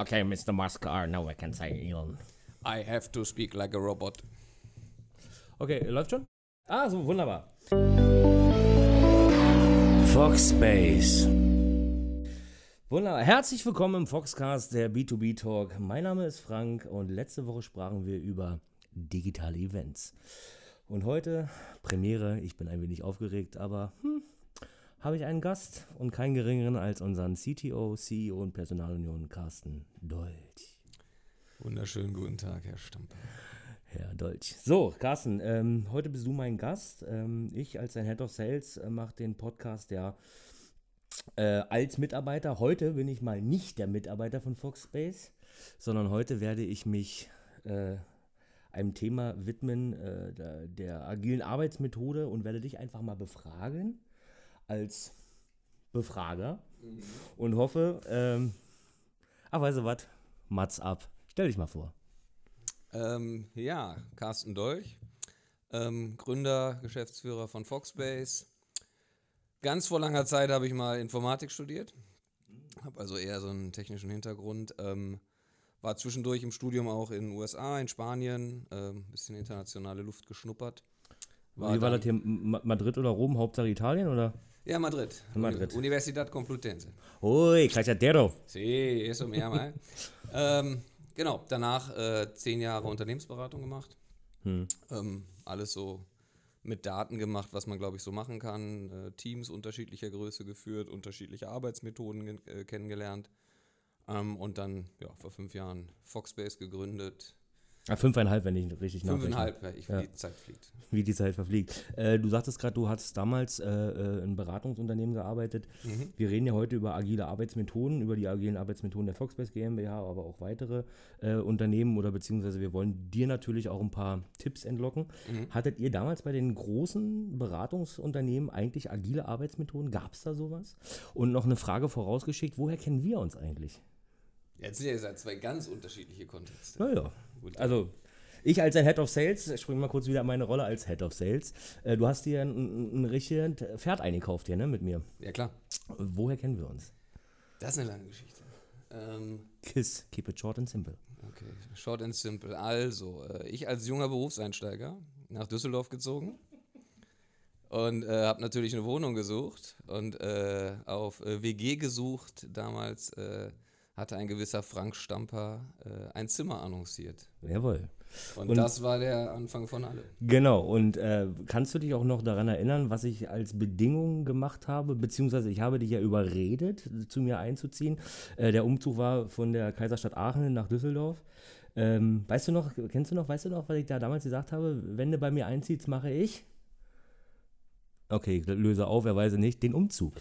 Okay, Mr. Muskar, now I can say Elon. I have to speak like a robot. Okay, läuft schon? Ah, so, wunderbar. Foxbase. Wunderbar. Herzlich willkommen im Foxcast, der B2B Talk. Mein Name ist Frank und letzte Woche sprachen wir über digitale Events. Und heute Premiere, ich bin ein wenig aufgeregt, aber hm, habe ich einen Gast und keinen geringeren als unseren CTO, CEO und Personalunion Carsten Dolch. Wunderschönen guten Tag, Herr Stamper. Herr Dolch. So, Carsten, ähm, heute bist du mein Gast. Ähm, ich als dein Head of Sales äh, mache den Podcast ja äh, als Mitarbeiter. Heute bin ich mal nicht der Mitarbeiter von Foxspace, sondern heute werde ich mich äh, einem Thema widmen, äh, der, der agilen Arbeitsmethode und werde dich einfach mal befragen als Befrager und hoffe, ähm, ach, weißt du was, Mats ab. Stell dich mal vor. Ähm, ja, Carsten Dolch, ähm, Gründer, Geschäftsführer von Foxbase. Ganz vor langer Zeit habe ich mal Informatik studiert, habe also eher so einen technischen Hintergrund. Ähm, war zwischendurch im Studium auch in den USA, in Spanien, ein ähm, bisschen internationale Luft geschnuppert. War Wie war das hier? Madrid oder Rom? Hauptsache Italien oder? Ja, Madrid. Madrid. Universidad Complutense. Ui, Cacciatero. Sí, eso me llama. ähm, genau, danach äh, zehn Jahre Unternehmensberatung gemacht. Hm. Ähm, alles so mit Daten gemacht, was man, glaube ich, so machen kann. Äh, Teams unterschiedlicher Größe geführt, unterschiedliche Arbeitsmethoden äh, kennengelernt. Ähm, und dann ja, vor fünf Jahren Foxbase gegründet. Ah, fünfeinhalb, wenn ich richtig Fünfeinhalb, ich, wie ja. die Zeit fliegt. Wie die Zeit verfliegt. Äh, du sagtest gerade, du hast damals äh, äh in Beratungsunternehmen gearbeitet. Mhm. Wir reden ja heute über agile Arbeitsmethoden, über die agilen Arbeitsmethoden der Foxbase GmbH, aber auch weitere äh, Unternehmen oder beziehungsweise wir wollen dir natürlich auch ein paar Tipps entlocken. Mhm. Hattet ihr damals bei den großen Beratungsunternehmen eigentlich agile Arbeitsmethoden? Gab es da sowas? Und noch eine Frage vorausgeschickt, woher kennen wir uns eigentlich? Jetzt sind ja zwei ganz unterschiedliche Kontexte. Naja, also ich als Head of Sales, ich springe mal kurz wieder an meine Rolle als Head of Sales. Äh, du hast dir ein, ein richtiges Pferd eingekauft hier, ne, mit mir. Ja, klar. Woher kennen wir uns? Das ist eine lange Geschichte. Ähm, Kiss, keep it short and simple. Okay, short and simple. Also, äh, ich als junger Berufseinsteiger nach Düsseldorf gezogen und äh, habe natürlich eine Wohnung gesucht und äh, auf äh, WG gesucht damals äh, hatte ein gewisser Frank Stamper äh, ein Zimmer annonciert. Jawohl. Und, und, das war der Anfang von allem. Genau. Und äh, kannst du dich auch noch daran erinnern, was ich als Bedingung gemacht habe? Beziehungsweise ich habe dich ja überredet, zu mir einzuziehen. Äh, der Umzug war von der Kaiserstadt Aachen nach Düsseldorf. Ähm, weißt du noch, kennst du noch, weißt du noch, was ich da damals gesagt habe? Wenn du bei mir einziehst, mache ich. Okay, löse auf, er weiß nicht, den Umzug.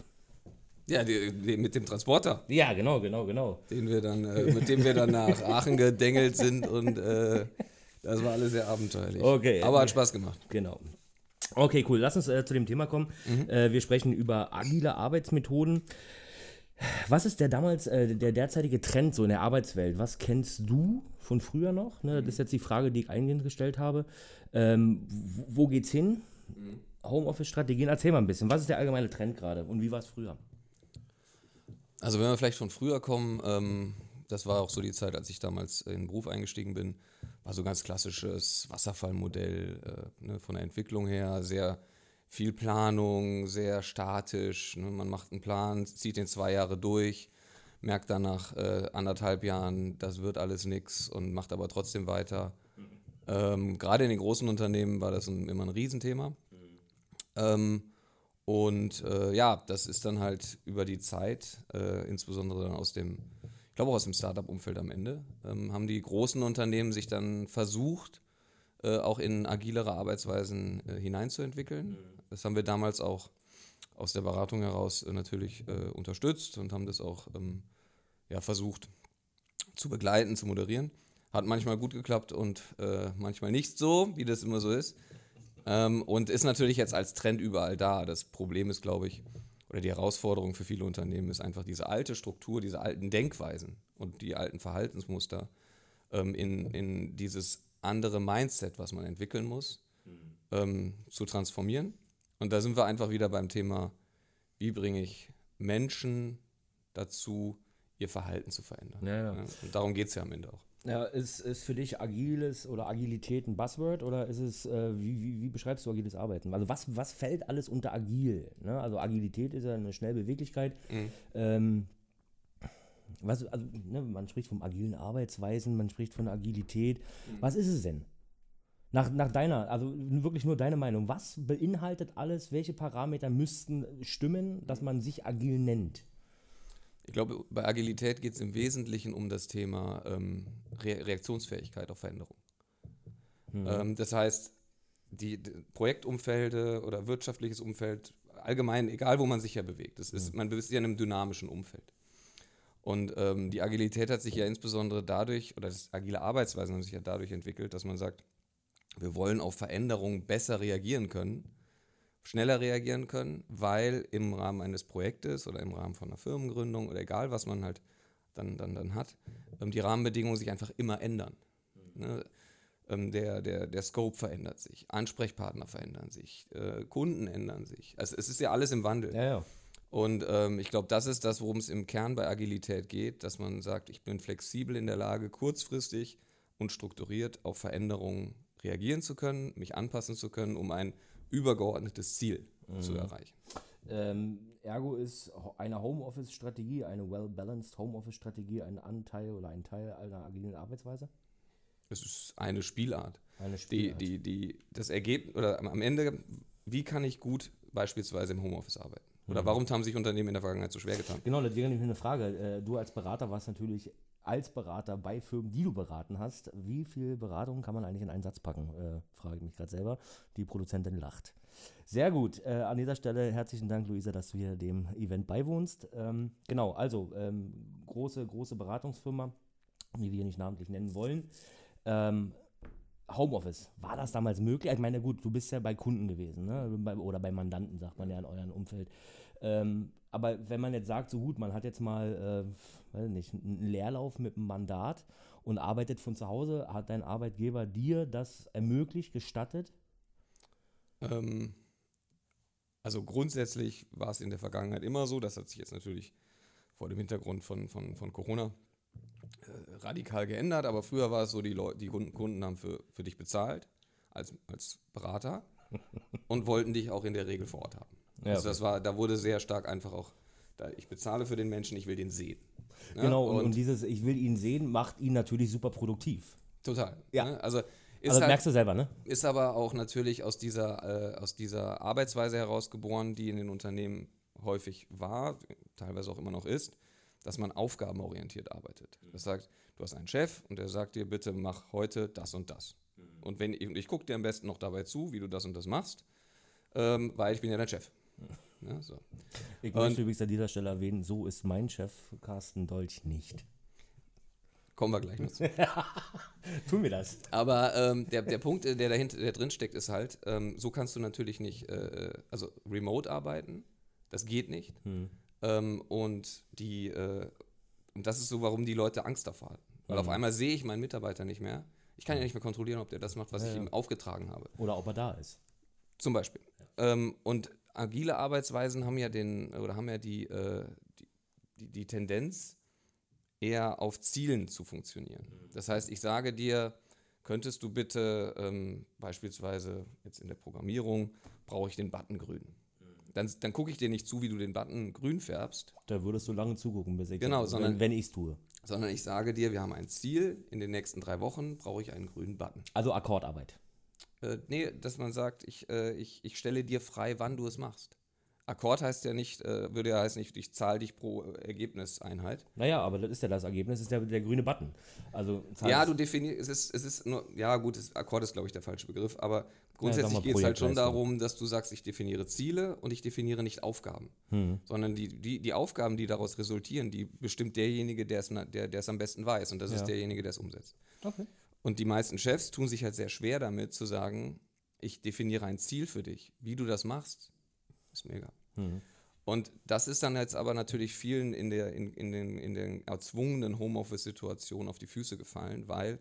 Ja, die, die, mit dem Transporter. Ja, genau, genau, genau. Den wir dann, äh, mit dem wir dann nach Aachen gedengelt sind und äh, das war alles sehr abenteuerlich. Okay. Aber hat Spaß gemacht. Genau. Okay, cool. Lass uns äh, zu dem Thema kommen. Mhm. Äh, wir sprechen über agile Arbeitsmethoden. Was ist der damals, äh, der derzeitige Trend so in der Arbeitswelt? Was kennst du von früher noch? Ne, das ist jetzt die Frage, die ich eingehend gestellt habe. Ähm, wo geht's hin? Mhm. Homeoffice-Strategien, erzähl mal ein bisschen. Was ist der allgemeine Trend gerade und wie war es früher? Also wenn wir vielleicht von früher kommen, ähm, das war auch so die Zeit, als ich damals in den Beruf eingestiegen bin, war so ganz klassisches Wasserfallmodell äh, ne, von der Entwicklung her, sehr viel Planung, sehr statisch. Ne, man macht einen Plan, zieht den zwei Jahre durch, merkt dann nach äh, anderthalb Jahren, das wird alles nichts und macht aber trotzdem weiter. Ähm, Gerade in den großen Unternehmen war das ein, immer ein Riesenthema. Mhm. Ähm, und äh, ja, das ist dann halt über die Zeit, äh, insbesondere dann aus dem, ich glaube auch aus dem Startup-Umfeld am Ende, ähm, haben die großen Unternehmen sich dann versucht, äh, auch in agilere Arbeitsweisen äh, hineinzuentwickeln. Mhm. Das haben wir damals auch aus der Beratung heraus äh, natürlich äh, unterstützt und haben das auch ähm, ja, versucht zu begleiten, zu moderieren. Hat manchmal gut geklappt und manchmal nicht so, wie das immer so ist. Ähm, und ist natürlich jetzt als Trend überall da. Das Problem ist, glaube ich, oder die Herausforderung für viele Unternehmen ist einfach diese alte Struktur, diese alten Denkweisen und die alten Verhaltensmuster ähm, in, in dieses andere Mindset, was man entwickeln muss, mhm. ähm, zu transformieren. Und da sind wir einfach wieder beim Thema, wie bringe ich Menschen dazu, ihr Verhalten zu verändern. Ja, ja. Und darum geht es ja am Ende auch. Ja, ist, ist für dich agiles oder Agilität ein Buzzword oder ist es, äh, wie, wie, wie beschreibst du agiles Arbeiten? Also was, was fällt alles unter agil? Ne? Also Agilität ist ja eine schnelle Beweglichkeit. Ähm, was, also, ne, man spricht von agilen Arbeitsweisen, man spricht von Agilität. Was ist es denn? Nach, nach deiner, also wirklich nur deine Meinung. Was beinhaltet alles? Welche Parameter müssten stimmen, dass man sich agil nennt? Ich glaube, bei Agilität geht es im Wesentlichen um das Thema ähm, Re Reaktionsfähigkeit auf Veränderung. Ähm, das heißt, die, die Projektumfelde oder wirtschaftliches Umfeld, allgemein, egal wo man sich ja bewegt, das ist, man bewegt sich ja in einem dynamischen Umfeld. Und ähm, die Agilität hat sich ja insbesondere dadurch, oder das agile Arbeitsweisen haben sich ja dadurch entwickelt, dass man sagt, wir wollen auf Veränderungen besser reagieren können, schneller reagieren können, weil im Rahmen eines Projektes oder im Rahmen von einer Firmengründung oder egal, was man halt dann, dann, dann hat, ähm, die Rahmenbedingungen sich einfach immer ändern. Ne? Ähm, der, der, der Scope verändert sich, Ansprechpartner verändern sich, äh, Kunden ändern sich. Also es ist ja alles im Wandel. Ja, ja. Und ähm, ich glaube, das ist das, worum es im Kern bei Agilität geht, dass man sagt, ich bin flexibel in der Lage, kurzfristig und strukturiert auf Veränderungen reagieren zu können, mich anpassen zu können, um ein übergeordnetes Ziel zu erreichen. Ähm, ergo ist eine Homeoffice-Strategie, eine well-balanced Homeoffice-Strategie ein Anteil oder ein Teil einer agilen Arbeitsweise? Es ist eine Spielart. Eine Die, Spielart. die, die, das Ergebnis, oder am- Ende, wie kann ich gut beispielsweise im Homeoffice arbeiten? Oder warum haben sich Unternehmen in der Vergangenheit so schwer getan? Genau, das wäre nämlich eine Frage. Äh, Du als Berater warst natürlich als Berater bei Firmen, die du beraten hast. Wie viel Beratung kann man eigentlich in einen Satz packen? Äh, frage ich mich gerade selber. Die Produzentin lacht. Sehr gut. Äh, an dieser Stelle herzlichen Dank, Luisa, dass du hier dem Event beiwohnst. Ähm, genau, also ähm, große, große Beratungsfirma, die wir nicht namentlich nennen wollen. Ähm, Homeoffice, war das damals möglich? Ich meine, gut, du bist ja bei Kunden gewesen, ne? oder bei Mandanten, sagt man ja in eurem Umfeld. Ähm, aber wenn man jetzt sagt, so gut, man hat jetzt mal, äh, weiß nicht, einen Leerlauf mit einem Mandat und arbeitet von zu Hause, hat dein Arbeitgeber dir das ermöglicht, gestattet? Ähm, also grundsätzlich war es in der Vergangenheit immer so, das hat sich jetzt natürlich vor dem Hintergrund von, von, von Corona äh, radikal geändert, aber früher war es so, die, Leu die Kunden, Kunden haben für, für dich bezahlt als, als Berater und wollten dich auch in der Regel vor Ort haben. Ja, also das war, da wurde sehr stark einfach auch, da ich bezahle für den Menschen, ich will den sehen. Ne? Genau, und, und dieses Ich will ihn sehen, macht ihn natürlich super produktiv. total. Ja. Ne? Also ist Also halt, merkst du selber, ne? ist aber auch natürlich aus dieser, äh, aus dieser Arbeitsweise herausgeboren, die in den Unternehmen häufig war, teilweise auch immer noch ist, dass man aufgabenorientiert arbeitet. Das sagt, du hast einen Chef und der sagt dir, bitte mach heute das und das. Und wenn und ich gucke dir am besten noch dabei zu, wie du das und das machst, ähm, weil ich bin ja dein Chef. Ja, so. Ich Und- möchte übrigens an dieser Stelle erwähnen, so ist mein Chef, Carsten Dolch, nicht. Kommen wir gleich noch zu. Tun wir das. Aber ähm, der, der Punkt, äh, der dahinter, der drin steckt, ist halt, ähm, so kannst du natürlich nicht, äh, also remote arbeiten, das geht nicht. Ähm, und die, äh, und das ist so, warum die Leute Angst davor hatten. Weil auf einmal sehe ich meinen Mitarbeiter nicht mehr. Ich kann ja nicht mehr kontrollieren, ob der das macht, was ich ihm aufgetragen habe. Oder ob er da ist. Zum Beispiel. Ähm, und agile Arbeitsweisen haben ja den, oder haben ja die, äh, die, die, die Tendenz, eher auf Zielen zu funktionieren. Das heißt, ich sage dir, könntest du bitte ähm, beispielsweise jetzt in der Programmierung, brauche ich den Button grün. Dann, dann gucke ich dir nicht zu, wie du den Button grün färbst, Da würdest du lange zugucken, bis ich Genau, wenn, sondern- wenn ich es tue. sondern ich sage dir, wir haben ein Ziel, in den nächsten drei Wochen brauche ich einen grünen Button. Also Akkordarbeit. Äh, nee, dass man sagt, ich, äh, ich, ich stelle dir frei, wann du es machst. Akkord heißt ja nicht, äh, würde ja heißen, ich, ich zahle dich pro Ergebniseinheit. Naja, aber das ist ja das Ergebnis, ist der, der grüne Button. Also Ja, du definierst, es ist, es ist nur, ja gut, das Akkord ist, glaube ich, der falsche Begriff, aber grundsätzlich mal geht es halt schon darum, dass du sagst, ich definiere Ziele und ich definiere nicht Aufgaben. Hm. Sondern die, die, die Aufgaben, die daraus resultieren, die bestimmt derjenige, der es der es am besten weiß und das Ja. ist derjenige, der es umsetzt. Okay. Und die meisten Chefs tun sich halt sehr schwer damit zu sagen, ich definiere ein Ziel für dich. Wie du das machst, ist mega. Hm. Und das ist dann jetzt aber natürlich vielen in der in, in den, in den erzwungenen Homeoffice-Situationen auf die Füße gefallen, weil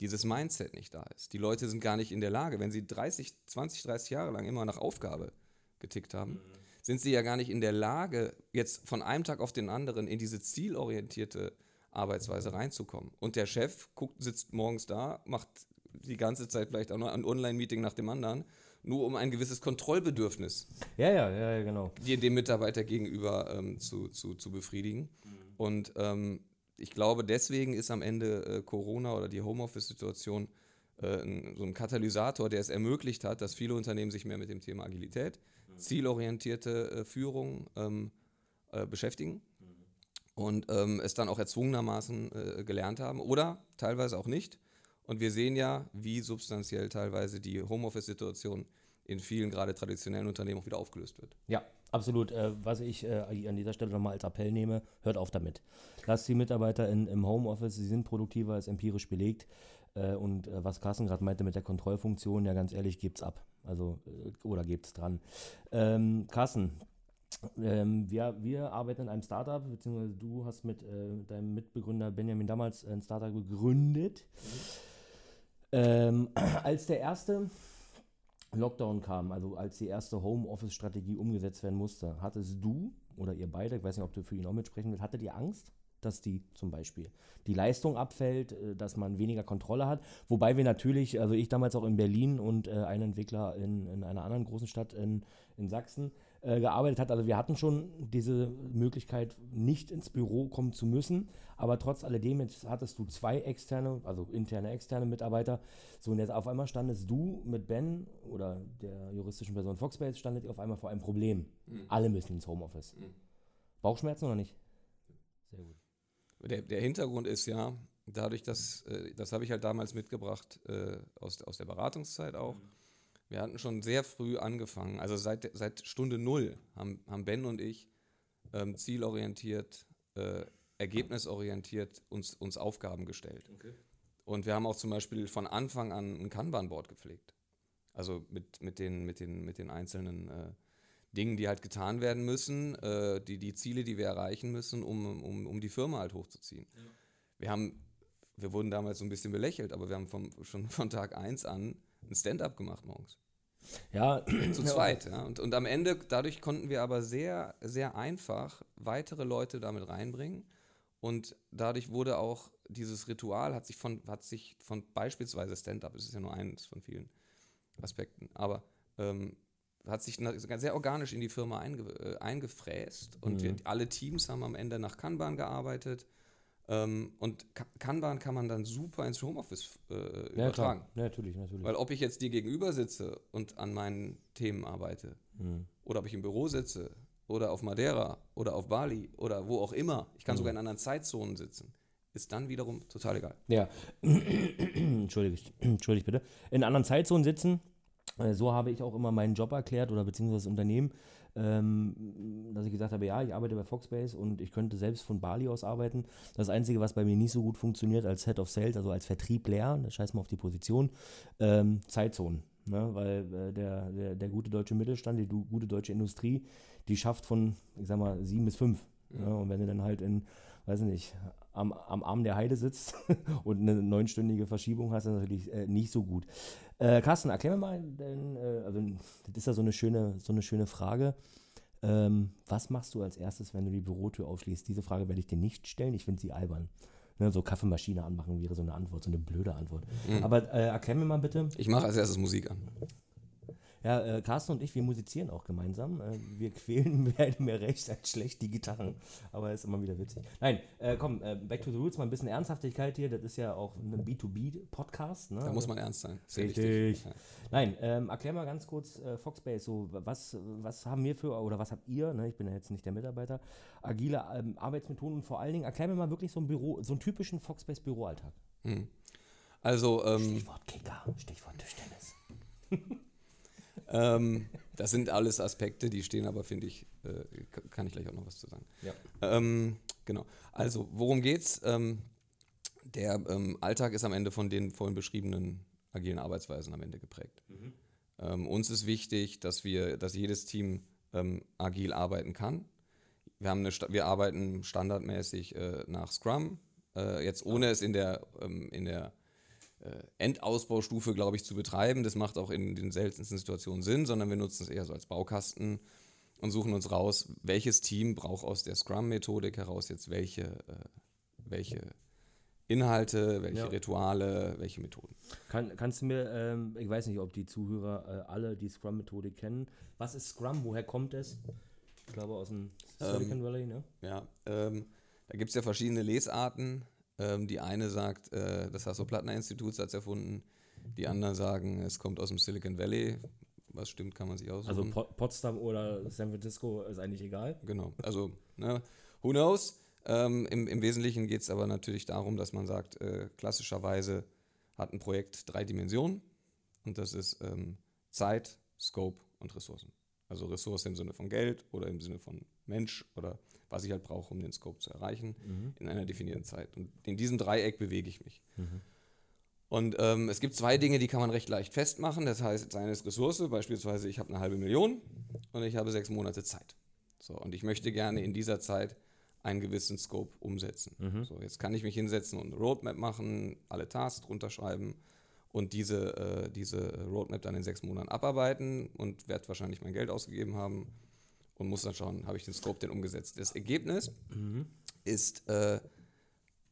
dieses Mindset nicht da ist. Die Leute sind gar nicht in der Lage, wenn sie 30, 20, 30 Jahre lang immer nach Aufgabe getickt haben, sind sie ja gar nicht in der Lage, jetzt von einem Tag auf den anderen in diese zielorientierte Arbeitsweise reinzukommen. Und der Chef guckt, sitzt morgens da, macht die ganze Zeit vielleicht auch noch ein Online-Meeting nach dem anderen, nur um ein gewisses Kontrollbedürfnis Ja, ja, ja, ja, genau. dir dem Mitarbeiter gegenüber ähm, zu, zu, zu befriedigen. Und ähm, ich glaube, deswegen ist am Ende äh, Corona oder die Homeoffice-Situation äh, ein, so ein Katalysator, der es ermöglicht hat, dass viele Unternehmen sich mehr mit dem Thema Agilität, zielorientierte äh, Führung ähm, äh, beschäftigen und ähm, es dann auch erzwungenermaßen äh, gelernt haben oder teilweise auch nicht. Und wir sehen ja, wie substanziell teilweise die Homeoffice-Situation in vielen gerade traditionellen Unternehmen auch wieder aufgelöst wird. Ja, absolut. Äh, was ich äh, an dieser Stelle nochmal als Appell nehme, hört auf damit. Lasst die Mitarbeiter in, im Homeoffice, sie sind produktiver, ist empirisch belegt. Äh, und äh, was Carsten gerade meinte mit der Kontrollfunktion, ja ganz ehrlich, gebt's ab. Also, äh, oder gebt's dran. Ähm, Carsten, ähm, wir, wir arbeiten in einem Startup, beziehungsweise du hast mit äh, deinem Mitbegründer Benjamin damals ein Startup gegründet. Ähm, als der erste Lockdown kam, also als die erste Homeoffice-Strategie umgesetzt werden musste, hattest du oder ihr beide, ich weiß nicht, ob du für ihn auch mitsprechen willst, hattet ihr Angst, dass die zum Beispiel die Leistung abfällt, äh, dass man weniger Kontrolle hat? Wobei wir natürlich, also ich damals auch in Berlin und äh, ein Entwickler in, in einer anderen großen Stadt in, in Sachsen äh, gearbeitet hat. Also wir hatten schon diese Möglichkeit, nicht ins Büro kommen zu müssen, aber trotz alledem jetzt hattest du zwei externe, also interne, externe Mitarbeiter. So und jetzt auf einmal standest du mit Ben oder der juristischen Person Foxbase standet ihr auf einmal vor einem Problem. Alle müssen ins Homeoffice. Bauchschmerzen oder nicht? Sehr gut. Der, der Hintergrund ist ja, dadurch, dass, äh, das habe ich halt damals mitgebracht, äh, aus, aus der Beratungszeit auch. Wir hatten schon sehr früh angefangen, also seit, seit Stunde Null haben, haben Ben und ich ähm, zielorientiert, äh, ergebnisorientiert uns, uns Aufgaben gestellt. Und wir haben auch zum Beispiel von Anfang an ein Kanban-Board gepflegt. Also mit, mit, den, mit, den, mit den einzelnen äh, Dingen, die halt getan werden müssen, äh, die, die Ziele, die wir erreichen müssen, um, um, um die Firma halt hochzuziehen. Wir haben, wir wurden damals so ein bisschen belächelt, aber wir haben vom, schon von Tag 1 an ein Stand-up gemacht morgens. Ja, Zu zweit. Ja. Und, und am Ende, dadurch konnten wir aber sehr, sehr einfach weitere Leute damit reinbringen. Und dadurch wurde auch dieses Ritual, hat sich von, hat sich von beispielsweise Stand-up, es ist ja nur eines von vielen Aspekten, aber ähm, hat sich sehr organisch in die Firma einge, äh, eingefräst. Und wir, alle Teams haben am Ende nach Kanban gearbeitet. Ähm, und Ka- Kanban kann man dann super ins Homeoffice äh, Ja, übertragen. Ja, natürlich, natürlich. Weil ob ich jetzt dir gegenüber sitze und an meinen Themen arbeite, oder ob ich im Büro sitze, oder auf Madeira, oder auf Bali, oder wo auch immer, ich kann sogar in anderen Zeitzonen sitzen, ist dann wiederum total egal. Ja, entschuldigt, entschuldigt bitte. In anderen Zeitzonen sitzen, äh, so habe ich auch immer meinen Job erklärt oder beziehungsweise das Unternehmen, ähm, dass ich gesagt habe, ja, ich arbeite bei Foxbase und ich könnte selbst von Bali aus arbeiten. Das Einzige, was bei mir nicht so gut funktioniert als Head of Sales, also als Vertriebler, das scheiß mal auf die Position, ähm, Zeitzonen. Ne? Weil äh, der, der, der gute deutsche Mittelstand, die du, gute deutsche Industrie, die schafft von, ich sag mal, sieben bis fünf. Ne? Und wenn du dann halt in, weiß nicht, am, am Arm der Heide sitzt und eine neunstündige Verschiebung hast, ist natürlich äh, nicht so gut. Äh, Carsten, erklär mir mal, denn, äh, also das ist ja so eine schöne, so eine schöne Frage. Ähm, was machst du als erstes, wenn du die Bürotür aufschließt? Diese Frage werde ich dir nicht stellen, ich finde sie albern. Ne, so Kaffeemaschine anmachen wäre so eine Antwort, so eine blöde Antwort. Aber äh, erklär mir mal bitte, Ich mache als erstes Musik an. Ja, äh, Carsten und ich, wir musizieren auch gemeinsam. Äh, wir quälen mehr, mehr recht als schlecht die Gitarren. Aber ist immer wieder witzig. Nein, äh, komm, äh, back to the roots, mal ein bisschen Ernsthaftigkeit hier. Das ist ja auch ein B2B-Podcast. Ne? Da muss man ernst sein. Sehr Richtig. wichtig. Ja. Nein, ähm, erklär mal ganz kurz äh, Foxbase, so was, was haben wir für, oder was habt ihr, ne, ich bin ja jetzt nicht der Mitarbeiter, agile ähm, Arbeitsmethoden und vor allen Dingen, erklär mir mal wirklich so ein Büro, so einen typischen Foxbase-Büroalltag. Also, ähm, Stichwort Kicker, Stichwort Tischtennis. ähm, das sind alles Aspekte, die stehen aber, finde ich, äh, kann ich gleich auch noch was zu sagen. Ja. Ähm, genau. Also, worum geht's? Ähm, der ähm, Alltag ist am Ende von den vorhin beschriebenen agilen Arbeitsweisen am Ende geprägt. Ähm, uns ist wichtig, dass wir, dass jedes Team ähm, agil arbeiten kann. Wir, haben eine, wir arbeiten standardmäßig äh, nach Scrum, äh, jetzt ohne es in der, in der Endausbaustufe, glaube ich, zu betreiben. Das macht auch in den seltensten Situationen Sinn, sondern wir nutzen es eher so als Baukasten. und suchen uns raus, welches Team braucht aus der Scrum-Methodik heraus jetzt welche, äh, welche Inhalte, welche Ja. Rituale, welche Methoden. Kann, kannst du mir, ähm, ich weiß nicht, ob die Zuhörer äh, alle die Scrum-Methodik kennen. Was ist Scrum? Woher kommt es? Ich glaube aus dem Silicon Valley, ne? Ja, ähm, da gibt es ja verschiedene Lesarten. Ähm, die eine sagt, äh, das Hasso-Plattner-Institut hat es erfunden. Die anderen sagen, es kommt aus dem Silicon Valley. Was stimmt, kann man sich aussuchen. Also Po- Potsdam oder San Francisco ist eigentlich egal. Genau, also, ne, who knows? Ähm, im, Im Wesentlichen geht es aber natürlich darum, dass man sagt, äh, klassischerweise hat ein Projekt drei Dimensionen und das ist ähm, Zeit, Scope und Ressourcen. Also Ressource im Sinne von Geld oder im Sinne von Mensch oder was ich halt brauche, um den Scope zu erreichen in einer definierten Zeit. Und in diesem Dreieck bewege ich mich. Und ähm, es gibt zwei Dinge, die kann man recht leicht festmachen. Das heißt, seine ist Ressource, beispielsweise ich habe eine halbe Million und ich habe sechs Monate Zeit. So, und ich möchte gerne in dieser Zeit einen gewissen Scope umsetzen. So, jetzt kann ich mich hinsetzen und eine Roadmap machen, alle Tasks drunter schreiben und diese, äh, diese Roadmap dann in sechs Monaten abarbeiten und werde wahrscheinlich mein Geld ausgegeben haben und muss dann schauen, habe ich den Scope denn umgesetzt. Das Ergebnis ist äh,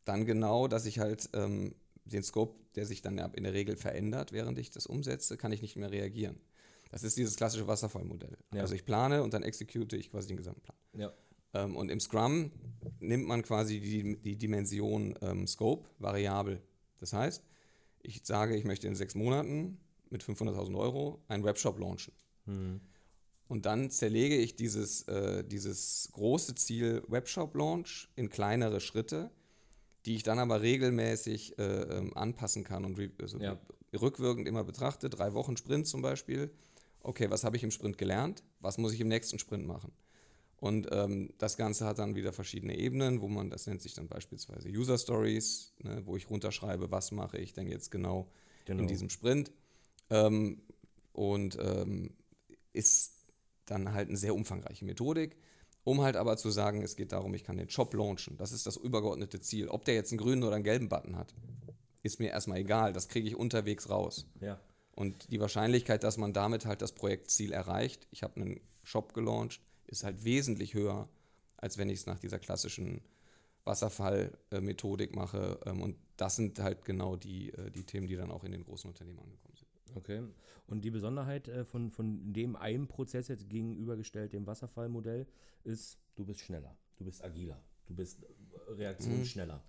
dann genau, dass ich halt ähm, den Scope, der sich dann in der Regel verändert, während ich das umsetze, kann ich nicht mehr reagieren. Das ist dieses klassische Wasserfallmodell. Ja. Also ich plane und dann execute ich quasi den gesamten Plan. Ja. Ähm, und im Scrum nimmt man quasi die, die Dimension ähm, Scope variabel. Das heißt, ich sage, ich möchte in sechs Monaten mit 500.000 Euro einen Webshop launchen. Und dann zerlege ich dieses, äh, dieses große Ziel Webshop-Launch in kleinere Schritte, die ich dann aber regelmäßig äh, ähm, anpassen kann und also Ja. rückwirkend immer betrachte. Drei Wochen Sprint zum Beispiel. Okay, was habe ich im Sprint gelernt? Was muss ich im nächsten Sprint machen? Und ähm, das Ganze hat dann wieder verschiedene Ebenen, wo man, das nennt sich dann beispielsweise User Stories, ne, wo ich runterschreibe, was mache ich denn jetzt genau, Genau. in diesem Sprint. Ähm, und ähm, ist dann halt eine sehr umfangreiche Methodik, um halt aber zu sagen, es geht darum, ich kann den Shop launchen. Das ist das übergeordnete Ziel. Ob der jetzt einen grünen oder einen gelben Button hat, ist mir erstmal egal. Das kriege ich unterwegs raus. Ja. Und die Wahrscheinlichkeit, dass man damit halt das Projektziel erreicht, ich habe einen Shop gelauncht, ist halt wesentlich höher, als wenn ich es nach dieser klassischen Wasserfall-Methodik mache. Ähm, Und das sind halt genau die, äh, die Themen, die dann auch in den großen Unternehmen angekommen sind. Okay. Und die Besonderheit äh, von, von dem einen Prozess jetzt gegenübergestellt dem Wasserfallmodell ist, du bist schneller, du bist agiler, du bist äh, reaktionsschneller.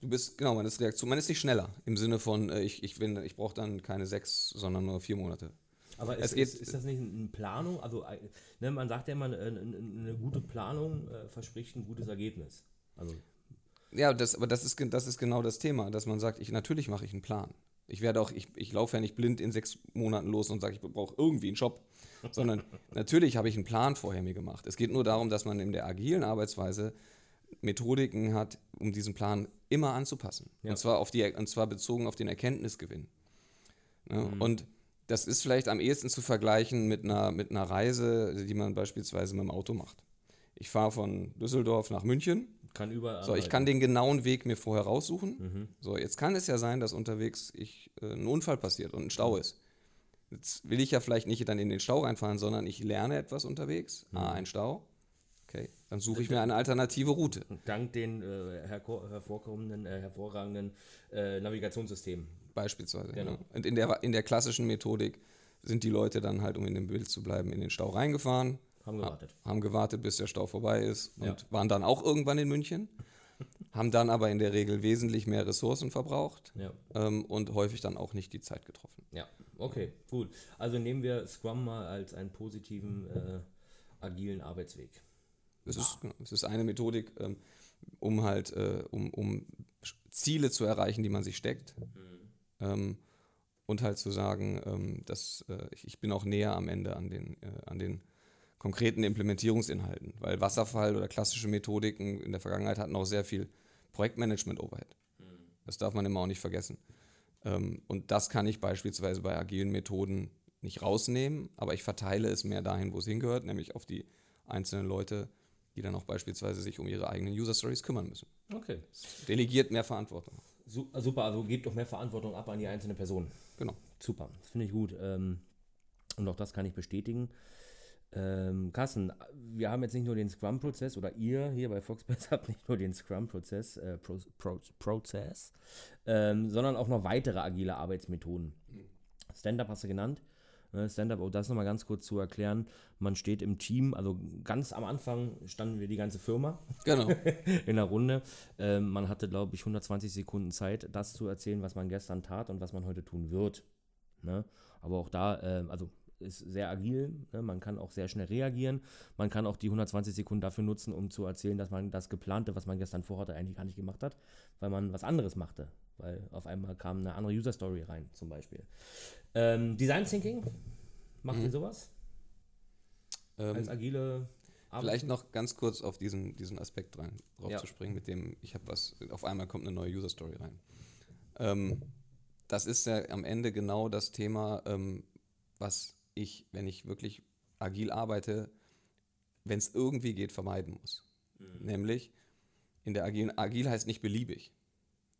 Du bist, genau, man ist Reaktion, man ist nicht schneller im Sinne von, äh, ich, ich, bin- ich brauche dann keine sechs, sondern nur vier Monate. Aber Es ist, geht- ist, ist das nicht eine Planung? Also, ne, man sagt ja immer, eine, gute Planung verspricht ein gutes Ergebnis. Also, Ja, das, aber das ist, das ist genau das Thema, dass man sagt, ich, natürlich mache ich einen Plan. Ich werde auch, ich, ich laufe ja nicht blind in sechs Monaten los und sage, ich brauche irgendwie einen Job, sondern natürlich habe ich einen Plan vorher mir gemacht. Es geht nur darum, dass man in der agilen Arbeitsweise Methodiken hat, um diesen Plan immer anzupassen. Ja. Und, zwar auf die, und zwar bezogen auf den Erkenntnisgewinn. Ne? Und das ist vielleicht am ehesten zu vergleichen mit einer, mit einer Reise, die man beispielsweise mit dem Auto macht. Ich fahre von Düsseldorf nach München kann überall. so, ich kann den genauen Weg mir vorher raussuchen. So, jetzt kann es ja sein, dass unterwegs ich, äh, ein Unfall passiert und ein Stau ist. Jetzt will ich ja vielleicht nicht dann in den Stau reinfahren, sondern ich lerne etwas unterwegs. Ah, ein Stau. Okay, dann suche ich mir eine alternative Route. Dank den äh, hervorkommenden, äh, hervorragenden äh, Navigationssystemen. Beispielsweise. Genau. Ja. Und in der, in der klassischen Methodik sind die Leute dann halt, um in dem Bild zu bleiben, in den Stau reingefahren, Haben gewartet. haben gewartet, bis der Stau vorbei ist und Ja. waren dann auch irgendwann in München, haben dann aber in der Regel wesentlich mehr Ressourcen verbraucht Ja. ähm, und häufig dann auch nicht die Zeit getroffen. Ja, okay, gut. Also nehmen wir Scrum mal als einen positiven, äh, agilen Arbeitsweg. Es ist, genau, es ist eine Methodik, ähm, um halt, äh, um, um Ziele zu erreichen, die man sich steckt. Ähm, und halt zu sagen, ähm, dass äh, ich, ich bin auch näher am Ende an den, äh, an den konkreten Implementierungsinhalten. Weil Wasserfall oder klassische Methodiken in der Vergangenheit hatten auch sehr viel Projektmanagement-Overhead. Das darf man immer auch nicht vergessen. Ähm, und das kann ich beispielsweise bei agilen Methoden nicht rausnehmen, aber ich verteile es mehr dahin, wo es hingehört, nämlich auf die einzelnen Leute, die dann auch beispielsweise sich um ihre eigenen User Stories kümmern müssen. Okay. Delegiert mehr Verantwortung. Su super, also gebt doch mehr Verantwortung ab an die einzelne Person. Genau. Super, das finde ich gut. Ähm, und auch das kann ich bestätigen. Ähm, Carsten, wir haben jetzt nicht nur den Scrum-Prozess oder ihr hier bei Foxbase habt nicht nur den Scrum-Prozess, äh, Pro, Pro, Prozess, ähm, sondern auch noch weitere agile Arbeitsmethoden. Stand-up hast du genannt. Ne, Stand-up, um das nochmal ganz kurz zu erklären. Man steht im Team, also ganz am Anfang standen wir die ganze Firma Genau. in der Runde. Ähm, man hatte, glaube ich, 120 Sekunden Zeit, das zu erzählen, was man gestern tat und was man heute tun wird. Ne? Aber auch da, ähm, also ist sehr agil, ne? man kann auch sehr schnell reagieren. Man kann auch die 120 Sekunden dafür nutzen, um zu erzählen, dass man das geplante, was man gestern vorhatte, eigentlich gar nicht gemacht hat, weil man was anderes machte. Weil auf einmal kam eine andere User Story rein, zum Beispiel. Ähm, Design Thinking, macht ihr sowas? Ähm, Als agile Arbeit? Vielleicht noch ganz kurz auf diesen, diesen Aspekt rein, drauf Ja. zu springen, mit dem ich habe was, auf einmal kommt eine neue User Story rein. Ähm, das ist ja am Ende genau das Thema, ähm, was ich, wenn ich wirklich agil arbeite, wenn es irgendwie geht, vermeiden muss. Nämlich, in der Agil, agil heißt nicht beliebig.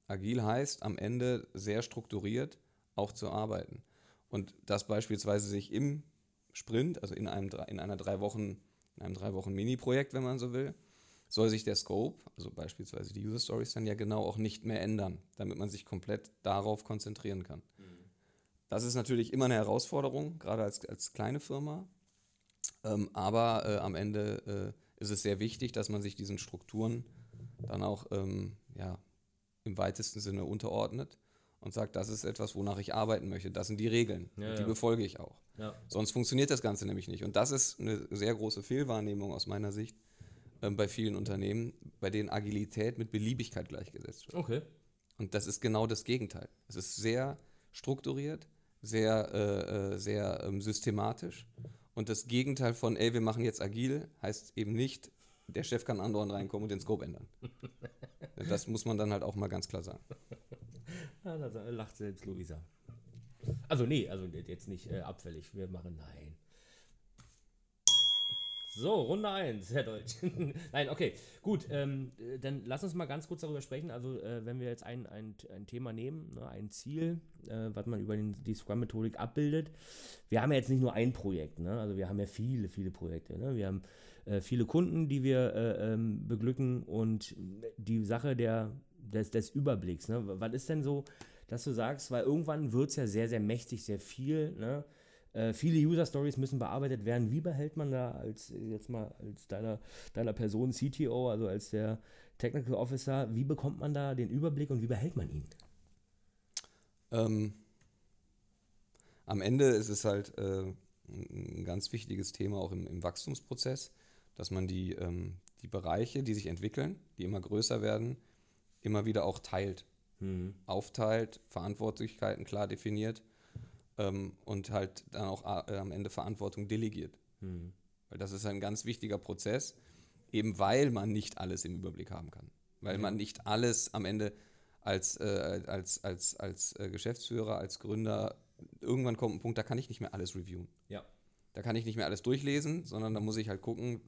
Agil heißt am Ende sehr strukturiert auch zu arbeiten. Und das beispielsweise sich im Sprint, also in einem, in einer drei Wochen, in einem drei Wochen Mini-Projekt, wenn man so will, soll sich der Scope, also beispielsweise die User Stories, dann ja genau auch nicht mehr ändern, damit man sich komplett darauf konzentrieren kann. Das ist natürlich immer eine Herausforderung, gerade als, als kleine Firma. Ähm, aber äh, am Ende äh, ist es sehr wichtig, dass man sich diesen Strukturen dann auch ähm, ja, im weitesten Sinne unterordnet und sagt, das ist etwas, wonach ich arbeiten möchte. Das sind die Regeln. Ja, die ja. befolge ich auch. Ja. Sonst funktioniert das Ganze nämlich nicht. Und das ist eine sehr große Fehlwahrnehmung aus meiner Sicht ähm, bei vielen Unternehmen, bei denen Agilität mit Beliebigkeit gleichgesetzt wird. Okay. Und das ist genau das Gegenteil. Es ist sehr strukturiert, sehr, äh, äh, sehr ähm, systematisch. Und das Gegenteil von, ey, wir machen jetzt agil, heißt eben nicht, der Chef kann andauernd reinkommen und den Scope ändern. das muss man dann halt auch mal ganz klar sagen. Ja, da lacht selbst Luisa. Also nee, also jetzt nicht äh, abfällig. Wir machen nein. So, Runde 1, sehr deutsch. Nein, okay, gut. Ähm, äh, dann lass uns mal ganz kurz darüber sprechen. Also, äh, wenn wir jetzt ein, ein, ein Thema nehmen, ne, ein Ziel, äh, was man über den, die Scrum-Methodik abbildet. Wir haben ja jetzt nicht nur ein Projekt, ne? also wir haben ja viele, viele Projekte. Ne? Wir haben äh, viele Kunden, die wir äh, ähm, beglücken und die Sache der, des, des Überblicks. Ne? Was ist denn so, dass du sagst, weil irgendwann wird es ja sehr, sehr mächtig, sehr viel. Ne? Äh, viele User Stories müssen bearbeitet werden. Wie behält man da als äh, jetzt mal als deiner, deiner Person CTO, also als der Technical Officer, wie bekommt man da den Überblick und wie behält man ihn? Ähm, am Ende ist es halt äh, ein ganz wichtiges Thema auch im, im Wachstumsprozess, dass man die, ähm, die Bereiche, die sich entwickeln, die immer größer werden, immer wieder auch teilt. Aufteilt, Verantwortlichkeiten klar definiert ähm, und halt dann auch äh, am Ende Verantwortung delegiert. Weil das ist ein ganz wichtiger Prozess, eben weil man nicht alles im Überblick haben kann. Weil man nicht alles am Ende als, äh, als, als, als äh, Geschäftsführer, als Gründer, irgendwann kommt ein Punkt, da kann ich nicht mehr alles reviewen. Ja. Da kann ich nicht mehr alles durchlesen, sondern da muss ich halt gucken,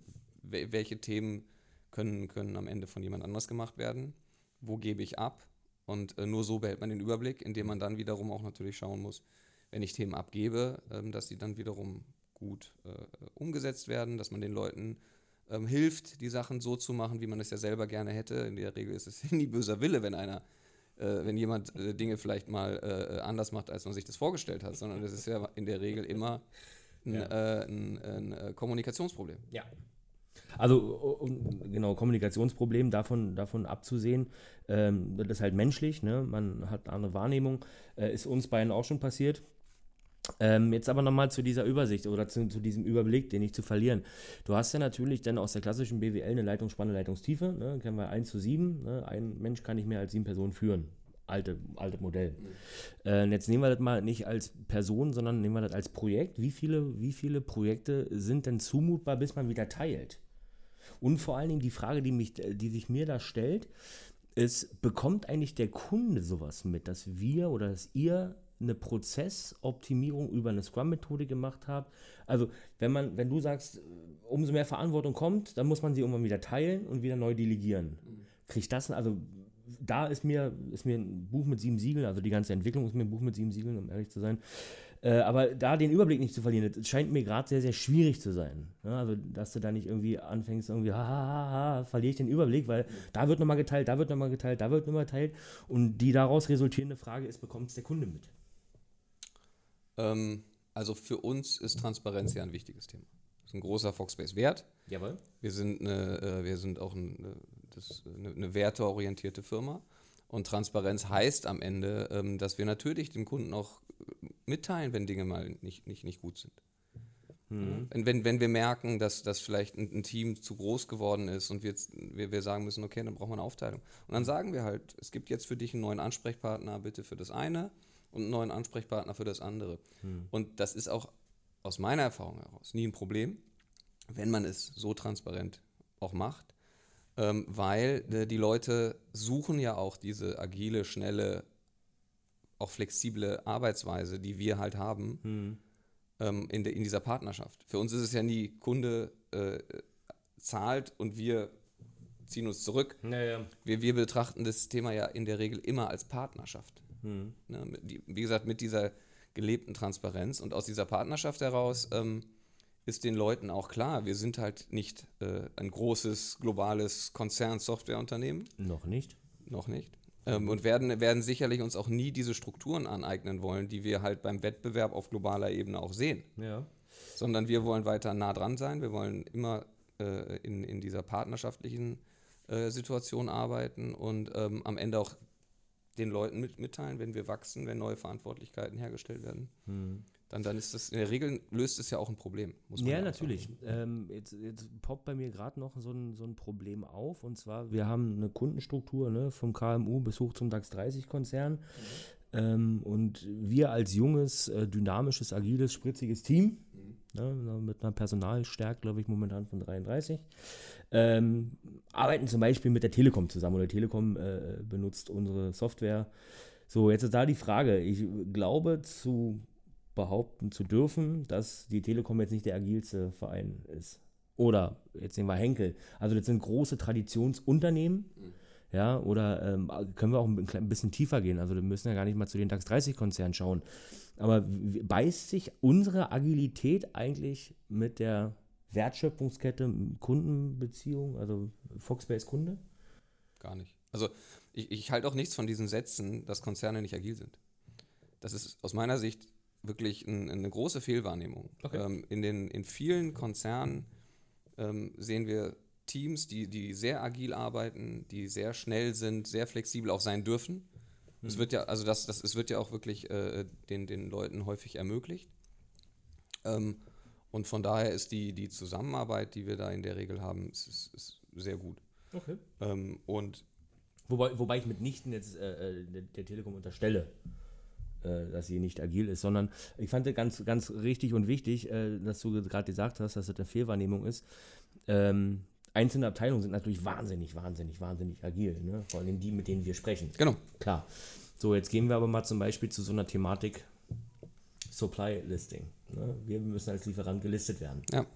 wel- welche Themen können, können am Ende von jemand anders gemacht werden, wo gebe ich ab und äh, nur so behält man den Überblick, indem man dann wiederum auch natürlich schauen muss, wenn ich Themen abgebe, ähm, dass sie dann wiederum gut äh, umgesetzt werden, dass man den Leuten ähm, hilft, die Sachen so zu machen, wie man es ja selber gerne hätte. In der Regel ist es nie böser Wille, wenn einer, äh, wenn jemand äh, Dinge vielleicht mal äh, anders macht, als man sich das vorgestellt hat, sondern es ist ja in der Regel immer ein, Ja. äh, ein, ein äh, Kommunikationsproblem. Ja. Also um, genau, Kommunikationsproblem davon, davon abzusehen, ähm, das ist halt menschlich, ne? man hat eine andere Wahrnehmung, äh, ist uns beiden auch schon passiert. Ähm, jetzt aber nochmal zu dieser Übersicht oder zu, zu diesem Überblick, den nicht zu verlieren. Du hast ja natürlich dann aus der klassischen BWL eine Leitungsspanne, Leitungstiefe, ne? kennen wir 1 zu 7, ne? ein Mensch kann nicht mehr als sieben Personen führen. Alte, alte Modell. Äh, jetzt nehmen wir das mal nicht als Person, sondern nehmen wir das als Projekt. Wie viele, wie viele Projekte sind denn zumutbar, bis man wieder teilt? Und vor allen Dingen die Frage, die, mich, die sich mir da stellt, ist, bekommt eigentlich der Kunde sowas mit, dass wir oder dass ihr eine Prozessoptimierung über eine Scrum-Methode gemacht habt? Also, wenn man, wenn du sagst, umso mehr Verantwortung kommt, dann muss man sie irgendwann wieder teilen und wieder neu delegieren. Kriegt das, also da ist mir, ist mir ein Buch mit sieben Siegeln, also die ganze Entwicklung ist mir ein Buch mit sieben Siegeln, um ehrlich zu sein. Äh, aber da den Überblick nicht zu verlieren, das scheint mir gerade sehr, sehr schwierig zu sein. Ja, also, dass du da nicht irgendwie anfängst, irgendwie, ha, ha, ha, ha verliere ich den Überblick, weil da wird nochmal geteilt, da wird nochmal geteilt, da wird nochmal geteilt. Und die daraus resultierende Frage ist, bekommt es der Kunde mit? Ähm, also für uns ist Transparenz ja ein wichtiges Thema. Das ist ein großer Foxbase Wert. Jawohl. Wir sind, eine, äh, wir sind auch ein, äh, das, eine, eine werteorientierte Firma. Und Transparenz heißt am Ende, ähm, dass wir natürlich dem Kunden auch mitteilen, wenn Dinge mal nicht, nicht, nicht gut sind. Mhm. Wenn, wenn wir merken, dass, dass vielleicht ein, ein, Team zu groß geworden ist und wir, jetzt, wir, wir sagen müssen, okay, dann brauchen wir eine Aufteilung. Und dann sagen wir halt, es gibt jetzt für dich einen neuen Ansprechpartner, bitte für das eine und einen neuen Ansprechpartner für das andere. Mhm. Und das ist auch aus meiner Erfahrung heraus nie ein Problem, wenn man es so transparent auch macht, ähm, weil äh, die Leute suchen ja auch diese agile, schnelle auch flexible Arbeitsweise, die wir halt haben hm. ähm, in, de, in dieser Partnerschaft. Für uns ist es ja nie, Kunde äh, zahlt und wir ziehen uns zurück. Naja. Wir, wir betrachten das Thema ja in der Regel immer als Partnerschaft. Hm. Ne, die, wie gesagt, mit dieser gelebten Transparenz und aus dieser Partnerschaft heraus ähm, ist den Leuten auch klar, wir sind halt nicht äh, ein großes globales Konzern-Softwareunternehmen. Noch nicht. Noch nicht. Ähm, und werden, werden sicherlich uns auch nie diese Strukturen aneignen wollen, die wir halt beim Wettbewerb auf globaler Ebene auch sehen. Ja. Sondern wir wollen weiter nah dran sein, wir wollen immer äh, in, in dieser partnerschaftlichen äh, Situation arbeiten und ähm, am Ende auch den Leuten mit, mitteilen, wenn wir wachsen, wenn neue Verantwortlichkeiten hergestellt werden. Hm dann, dann ist das, in der Regel löst es ja auch ein Problem. ja, ja natürlich. Ähm, jetzt, jetzt, poppt bei mir gerade noch so ein, so ein Problem auf. Und zwar, wir haben eine Kundenstruktur ne, vom KMU bis hoch zum DAX 30-Konzern. Mhm. Ähm, und wir als junges, äh, dynamisches, agiles, spritziges Team. Ne, mit einer Personalstärke, glaube ich, momentan von 33, ähm, arbeiten zum Beispiel mit der Telekom zusammen. Oder Telekom äh, benutzt unsere Software. So, jetzt ist da die Frage. Ich glaube, zu behaupten zu dürfen, dass die Telekom jetzt nicht der agilste Verein ist. Oder, jetzt nehmen wir Henkel. Also das sind große Traditionsunternehmen. Mhm. Ja, oder ähm, können wir auch ein, bisschen tiefer gehen. Also wir müssen ja gar nicht mal zu den DAX 30-Konzernen schauen. Aber beißt sich unsere Agilität eigentlich mit der Wertschöpfungskette, Kundenbeziehung, also Foxbase Kunde? Gar nicht. Also ich, ich halte auch nichts von diesen Sätzen, dass Konzerne nicht agil sind. Das ist aus meiner Sicht wirklich ein, eine große Fehlwahrnehmung. Okay. Ähm, in, den, in vielen Konzernen ähm, sehen wir Teams, die, die sehr agil arbeiten, die sehr schnell sind, sehr flexibel auch sein dürfen. Mhm. Es wird ja, also das, das, es wird ja auch wirklich äh, den, den Leuten häufig ermöglicht. Ähm, und von daher ist die, die Zusammenarbeit, die wir da in der Regel haben, ist, ist, ist sehr gut. Okay. Ähm, und wobei, wobei ich mitnichten jetzt äh, äh der, der Telekom unterstelle, äh, dass sie nicht agil ist, sondern ich fand ganz, ganz richtig und wichtig, äh, dass du gerade gesagt hast, dass das eine Fehlwahrnehmung ist. Ähm, einzelne Abteilungen sind natürlich wahnsinnig, wahnsinnig, wahnsinnig agil, ne? vor allem die, mit denen wir sprechen. Genau. Klar. So, jetzt gehen wir aber mal zum Beispiel zu so einer Thematik Supply Listing. Ne? Wir müssen als Lieferant gelistet werden. Ja.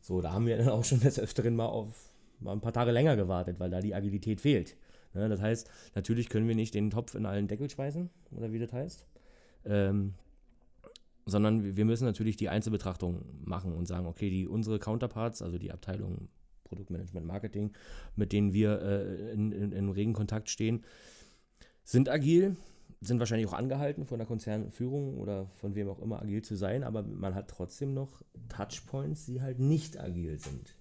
So, da haben wir dann auch schon des Öfteren mal auf mal ein paar Tage länger gewartet, weil da die Agilität fehlt. Ne, das heißt, natürlich können wir nicht den Topf in allen Deckel schmeißen, oder wie das heißt. Ähm, sondern wir müssen natürlich die Einzelbetrachtung machen und sagen, okay, die unsere Counterparts, also die Abteilung Produktmanagement, Marketing, mit denen wir äh, in, in, in regen Kontakt stehen, sind agil, sind wahrscheinlich auch angehalten von der Konzernführung oder von wem auch immer agil zu sein, aber man hat trotzdem noch Touchpoints, die halt nicht agil sind.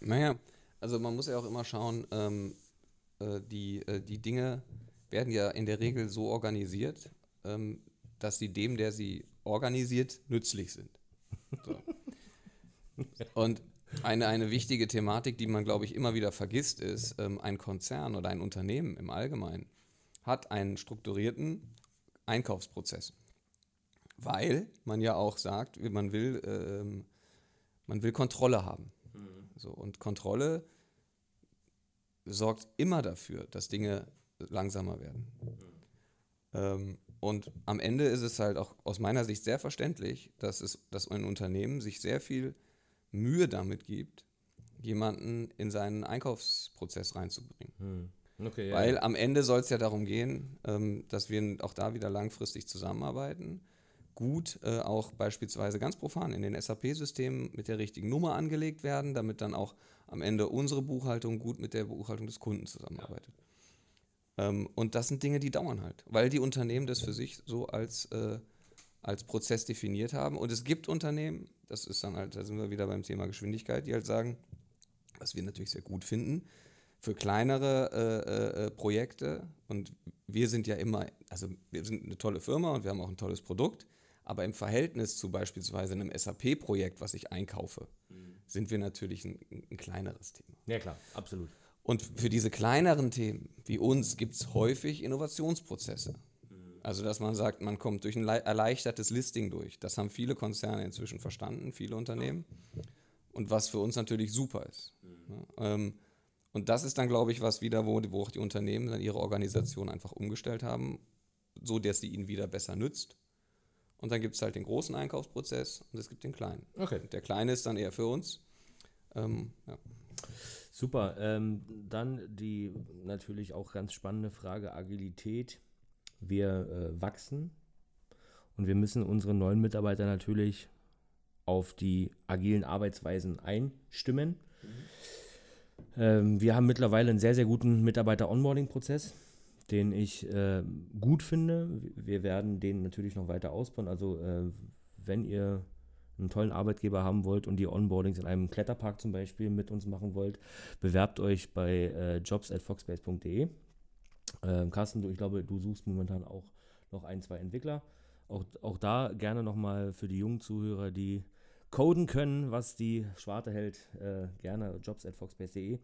Naja, also man muss ja auch immer schauen, ähm, äh, die, äh, die Dinge werden ja in der Regel so organisiert, ähm, dass sie dem, der sie organisiert, nützlich sind. So. Und eine, eine wichtige Thematik, die man, glaube ich, immer wieder vergisst, ist, ähm, ein Konzern oder ein Unternehmen im Allgemeinen hat einen strukturierten Einkaufsprozess. Weil man ja auch sagt, man will, ähm, man will Kontrolle haben. Mhm. So, und Kontrolle sorgt immer dafür, dass Dinge langsamer werden. Ähm, und am Ende ist es halt auch aus meiner Sicht sehr verständlich, dass, es, dass ein Unternehmen sich sehr viel Mühe damit gibt, jemanden in seinen Einkaufsprozess reinzubringen. Hm. Okay, Weil ja. am Ende soll es ja darum gehen, ähm, dass wir auch da wieder langfristig zusammenarbeiten gut äh, auch beispielsweise ganz profan in den SAP-Systemen mit der richtigen Nummer angelegt werden, damit dann auch am Ende unsere Buchhaltung gut mit der Buchhaltung des Kunden zusammenarbeitet. Ähm, und das sind Dinge, die dauern halt, weil die Unternehmen das für sich so als, äh, als Prozess definiert haben. Und es gibt Unternehmen, das ist dann halt, da sind wir wieder beim Thema Geschwindigkeit, die halt sagen, was wir natürlich sehr gut finden, für kleinere äh, äh, Projekte und wir sind ja immer, also wir sind eine tolle Firma und wir haben auch ein tolles Produkt, aber im Verhältnis zu beispielsweise einem SAP-Projekt, was ich einkaufe, mhm. sind wir natürlich ein, ein, kleineres Thema. Ja klar, absolut. Und für diese kleineren Themen wie uns gibt es häufig Innovationsprozesse. Also, dass man sagt, man kommt durch ein erleichtertes Listing durch. Das haben viele Konzerne inzwischen verstanden, viele Unternehmen. Und was für uns natürlich super ist. Ähm, und das ist dann, glaube ich, was wieder, wo, wo auch die Unternehmen dann ihre Organisation einfach umgestellt haben, so dass sie ihnen wieder besser nützt. Und dann gibt es halt den großen Einkaufsprozess und es gibt den kleinen. Okay. Der kleine ist dann eher für uns. Ähm, ja. Super. Ähm, dann die natürlich auch ganz spannende Frage Agilität. Wir äh, wachsen und wir müssen unsere neuen Mitarbeiter natürlich auf die agilen Arbeitsweisen einstimmen. Mhm. Ähm, wir haben mittlerweile einen sehr, sehr guten Mitarbeiter-Onboarding-Prozess, den ich äh, gut finde. Wir werden den natürlich noch weiter ausbauen. Also, äh, wenn ihr einen tollen Arbeitgeber haben wollt und die Onboardings in einem Kletterpark zum Beispiel mit uns machen wollt, bewerbt euch bei äh, jobs.foxbase.de. Ähm, Carsten, du, ich glaube, du suchst momentan auch noch ein, zwei Entwickler. Auch, auch da gerne nochmal für die jungen Zuhörer, die coden können, was die Schwarte hält, äh, gerne jobs at foxbase.de.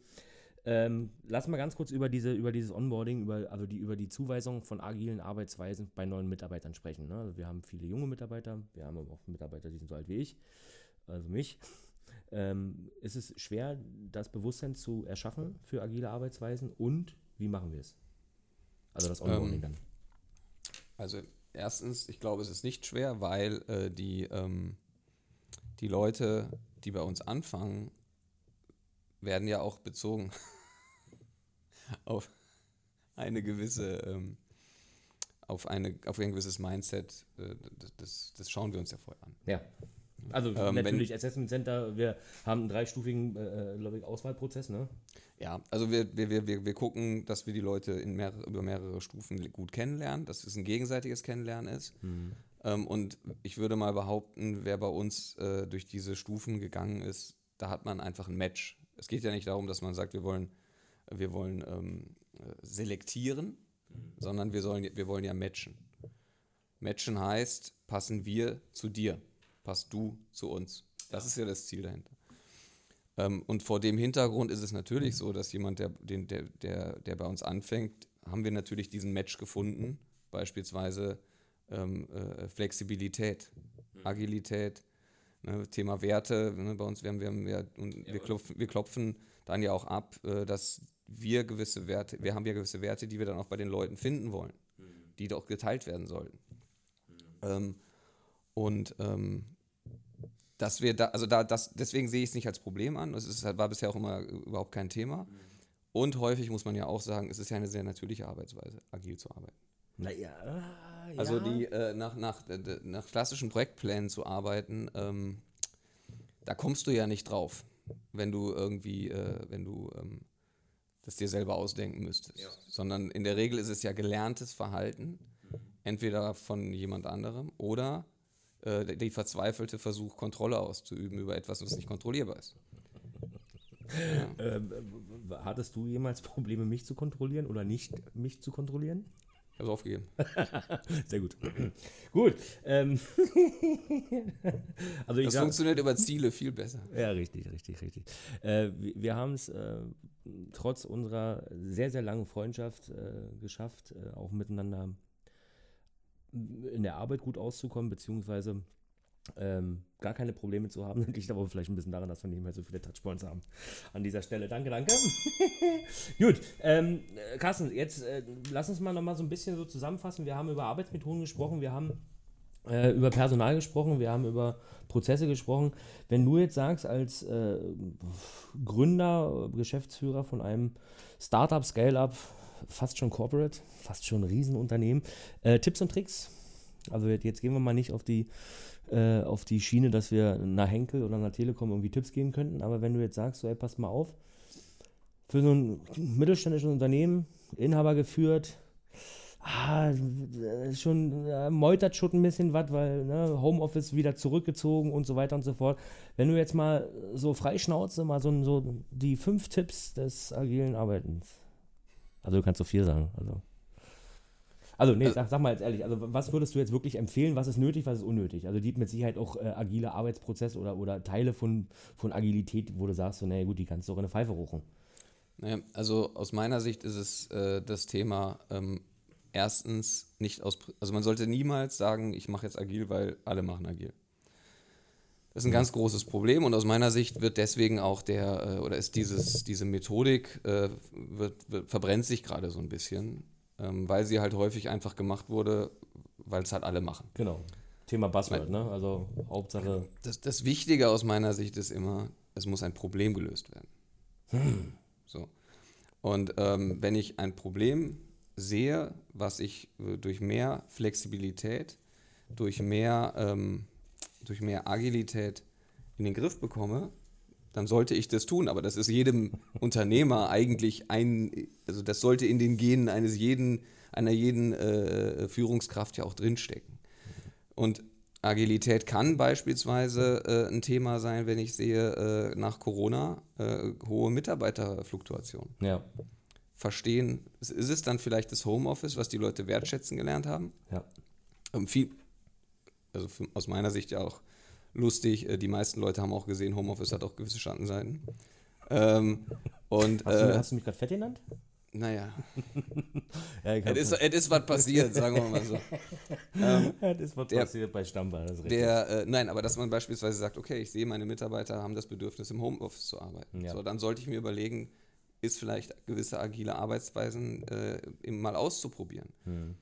Ähm, lass mal ganz kurz über, diese, über dieses Onboarding, über, also die, über die Zuweisung von agilen Arbeitsweisen bei neuen Mitarbeitern sprechen. Ne? Also wir haben viele junge Mitarbeiter, wir haben aber auch Mitarbeiter, die sind so alt wie ich, also mich. Ähm, ist es schwer, das Bewusstsein zu erschaffen für agile Arbeitsweisen und wie machen wir es? Also das Onboarding ähm, dann. Also erstens, ich glaube, es ist nicht schwer, weil äh, die ähm, die Leute, die bei uns anfangen, werden ja auch bezogen auf eine gewisse, ähm, auf, eine, auf ein gewisses Mindset. Äh, das, das schauen wir uns ja vorher an. Ja. Also ähm, natürlich wenn, Assessment Center, wir haben einen dreistufigen äh, äh Auswahlprozess, ne? Ja, also wir, wir, wir, wir gucken, dass wir die Leute in mehrere, über mehrere Stufen gut kennenlernen, dass es ein gegenseitiges Kennenlernen ist. Mhm. Ähm, und ich würde mal behaupten, wer bei uns äh, durch diese Stufen gegangen ist, da hat man einfach ein Match. Es geht ja nicht darum, dass man sagt, wir wollen, wir wollen ähm, selektieren, mhm. sondern wir, sollen, wir wollen ja matchen. Matchen heißt, passen wir zu dir, passt du zu uns. Das ist ja das Ziel dahinter. Ähm, und vor dem Hintergrund ist es natürlich so, dass jemand, der, den, der, der, der bei uns anfängt, haben wir natürlich diesen Match gefunden, beispielsweise ähm, äh, Flexibilität, mhm. Agilität, ne, Thema Werte. Ne, bei uns, wir, haben, wir, haben, wir, wir, klopfen, wir klopfen dann ja auch ab, äh, dass wir gewisse Werte, wir haben ja gewisse Werte, die wir dann auch bei den Leuten finden wollen, mhm. die doch geteilt werden sollten. Mhm. Ähm, und ähm, dass wir da, also da, das, deswegen sehe ich es nicht als Problem an. Es ist, war bisher auch immer überhaupt kein Thema. Mhm. Und häufig muss man ja auch sagen, es ist ja eine sehr natürliche Arbeitsweise, agil zu arbeiten. Naja, also die äh, nach, nach, nach klassischen Projektplänen zu arbeiten, ähm, da kommst du ja nicht drauf, wenn du irgendwie, äh, wenn du ähm, das dir selber ausdenken müsstest. Ja. Sondern in der Regel ist es ja gelerntes Verhalten, entweder von jemand anderem oder äh, die verzweifelte Versuch, Kontrolle auszuüben über etwas, was nicht kontrollierbar ist. Ja. Ähm, hattest du jemals Probleme, mich zu kontrollieren oder nicht mich zu kontrollieren? Ich habe es aufgegeben. Sehr gut. gut. Ähm. also das sag, funktioniert über Ziele viel besser. Ja, richtig, richtig, richtig. Äh, wir, wir haben es äh, trotz unserer sehr, sehr langen Freundschaft äh, geschafft, äh, auch miteinander in der Arbeit gut auszukommen, beziehungsweise ähm, gar keine Probleme zu haben. Liegt aber vielleicht ein bisschen daran, dass wir nicht mehr so viele Touchpoints haben. An dieser Stelle. Danke, danke. Gut, ähm, Carsten, jetzt äh, lass uns mal nochmal so ein bisschen so zusammenfassen. Wir haben über Arbeitsmethoden gesprochen, wir haben äh, über Personal gesprochen, wir haben über Prozesse gesprochen. Wenn du jetzt sagst, als äh, Gründer, Geschäftsführer von einem Startup, Scale-Up, fast schon Corporate, fast schon Riesenunternehmen, äh, Tipps und Tricks Also jetzt gehen wir mal nicht auf die, äh, auf die Schiene, dass wir einer Henkel oder einer Telekom irgendwie Tipps geben könnten. Aber wenn du jetzt sagst, so, ey, pass mal auf, für so ein mittelständisches Unternehmen, Inhaber geführt, ah, schon äh, meutert schon ein bisschen was, weil ne, Homeoffice wieder zurückgezogen und so weiter und so fort. Wenn du jetzt mal so freischnauze, mal so, so die fünf Tipps des agilen Arbeitens. Also du kannst so viel sagen. Also, also nee, sag, sag mal jetzt ehrlich, also was würdest du jetzt wirklich empfehlen, was ist nötig, was ist unnötig? Also die mit Sicherheit auch äh, agile Arbeitsprozesse oder, oder Teile von, von Agilität, wo du sagst, so, naja gut, die kannst du auch in eine Pfeife ruchen. Naja, also aus meiner Sicht ist es äh, das Thema ähm, erstens nicht aus, also man sollte niemals sagen, ich mache jetzt agil, weil alle machen agil. Das ist ein ganz großes Problem und aus meiner Sicht wird deswegen auch der, äh, oder ist dieses, diese Methodik, äh, wird, wird, verbrennt sich gerade so ein bisschen, ähm, weil sie halt häufig einfach gemacht wurde, weil es halt alle machen. Genau. Thema Buzzword, ne? Also Hauptsache. Das, das Wichtige aus meiner Sicht ist immer, es muss ein Problem gelöst werden. Hm. So. Und ähm, wenn ich ein Problem sehe, was ich äh, durch mehr Flexibilität, durch mehr, ähm, durch mehr Agilität in den Griff bekomme, dann sollte ich das tun. Aber das ist jedem Unternehmer eigentlich ein, also das sollte in den Genen eines jeden, einer jeden äh, Führungskraft ja auch drinstecken. Und Agilität kann beispielsweise äh, ein Thema sein, wenn ich sehe, äh, nach Corona äh, hohe Mitarbeiterfluktuation. Ja. Verstehen, ist es dann vielleicht das Homeoffice, was die Leute wertschätzen gelernt haben? Ja. Ähm, viel, also für, aus meiner Sicht ja auch lustig, äh, die meisten Leute haben auch gesehen, Homeoffice hat auch gewisse Schattenseiten. Ähm, und, hast, du, äh, hast du mich gerade fett genannt? Naja. ja, es, ist, was passiert, sagen wir mal so. ähm, es ist was der, passiert bei Stammbar, das ist richtig. Der, äh, nein, aber dass man beispielsweise sagt, okay, ich sehe, meine Mitarbeiter haben das Bedürfnis, im Homeoffice zu arbeiten. Ja. So, dann sollte ich mir überlegen, ist vielleicht gewisse agile Arbeitsweisen äh, mal auszuprobieren. Hm.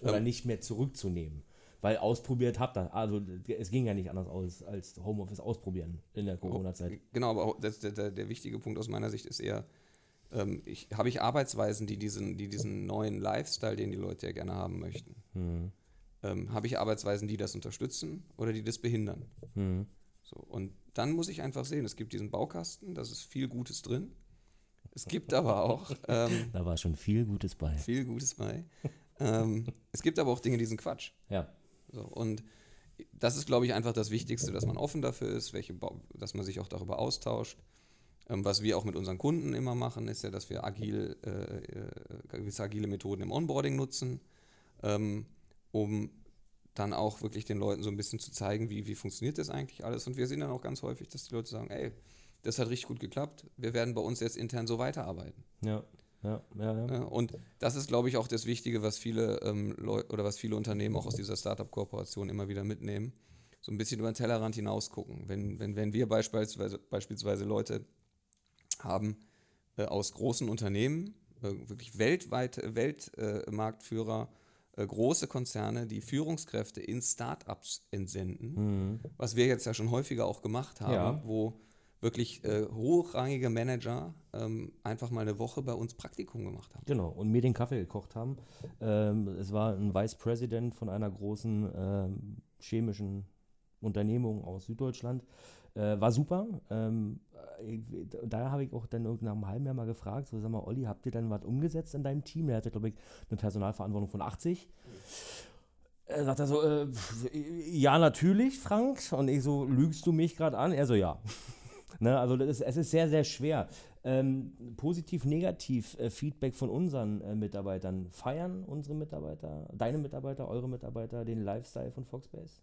Oder ähm, nicht mehr zurückzunehmen. Weil ausprobiert habt ihr, also es ging ja nicht anders aus, als Homeoffice ausprobieren in der Corona-Zeit. Genau, aber das, der, der wichtige Punkt aus meiner Sicht ist eher, ähm, ich, habe ich Arbeitsweisen, die diesen, die diesen neuen Lifestyle, den die Leute ja gerne haben möchten, mhm. ähm, habe ich Arbeitsweisen, die das unterstützen oder die das behindern. Mhm. So, und dann muss ich einfach sehen, es gibt diesen Baukasten, da ist viel Gutes drin. Es gibt aber auch. Ähm, da war schon viel Gutes bei. Viel Gutes bei. ähm, es gibt aber auch Dinge, die sind Quatsch. Ja. So, und das ist, glaube ich, einfach das Wichtigste, dass man offen dafür ist, welche, dass man sich auch darüber austauscht. Ähm, was wir auch mit unseren Kunden immer machen, ist ja, dass wir agil, äh, äh, gewisse agile Methoden im Onboarding nutzen, ähm, um dann auch wirklich den Leuten so ein bisschen zu zeigen, wie, wie funktioniert das eigentlich alles. Und wir sehen dann auch ganz häufig, dass die Leute sagen, ey, das hat richtig gut geklappt, wir werden bei uns jetzt intern so weiterarbeiten. Ja. Ja, ja, ja. Und das ist, glaube ich, auch das Wichtige, was viele ähm, Leute oder was viele Unternehmen auch aus dieser Startup-Kooperation immer wieder mitnehmen. So ein bisschen über den Tellerrand hinaus gucken. Wenn, wenn, wenn wir beispielsweise, beispielsweise Leute haben äh, aus großen Unternehmen, äh, wirklich weltweit Weltmarktführer, äh, große Konzerne, die Führungskräfte in Startups entsenden, mhm. was wir jetzt ja schon häufiger auch gemacht haben, wo wirklich äh, hochrangige Manager ähm, einfach mal eine Woche bei uns Praktikum gemacht haben. Genau, und mir den Kaffee gekocht haben. Ähm, es war ein Vice President von einer großen ähm, chemischen Unternehmung aus Süddeutschland. Äh, war super. Ähm, da habe ich auch dann nach einem halben Jahr mal gefragt, so sag mal, Olli, habt ihr dann was umgesetzt in deinem Team? Er hatte, glaube ich, eine Personalverantwortung von 80. Er sagt er so, äh, ja, natürlich, Frank. Und ich so, lügst du mich gerade an? Er so, ja. Ne, also ist, es ist sehr, sehr schwer. Ähm, positiv, negativ äh, Feedback von unseren äh, Mitarbeitern. Feiern unsere Mitarbeiter, deine Mitarbeiter, eure Mitarbeiter den Lifestyle von Foxbase?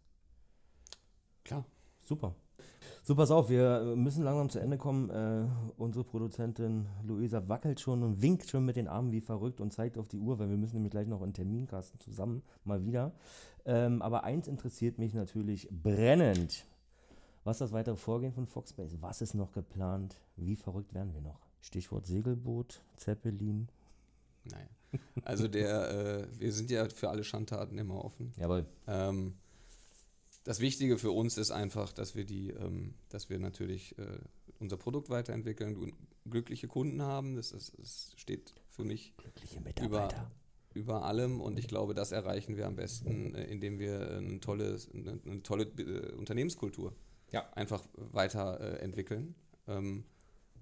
Klar. Super. So, pass auf, wir müssen langsam zu Ende kommen. Äh, unsere Produzentin Luisa wackelt schon und winkt schon mit den Armen wie verrückt und zeigt auf die Uhr, weil wir müssen nämlich gleich noch einen Terminkasten zusammen, mal wieder. Ähm, aber eins interessiert mich natürlich brennend. Was ist das weitere Vorgehen von Foxbase? Was ist noch geplant? Wie verrückt werden wir noch? Stichwort Segelboot, Zeppelin. Naja. Also der, äh, wir sind ja für alle Schandtaten immer offen. Jawohl. Ähm, das Wichtige für uns ist einfach, dass wir die, ähm, dass wir natürlich äh, unser Produkt weiterentwickeln, glückliche Kunden haben. Das, ist, das steht für mich Mitarbeiter. über allem und ich glaube, das erreichen wir am besten, äh, indem wir eine tolle, eine, eine tolle äh, Unternehmenskultur Ja. einfach weiterentwickeln. Ähm,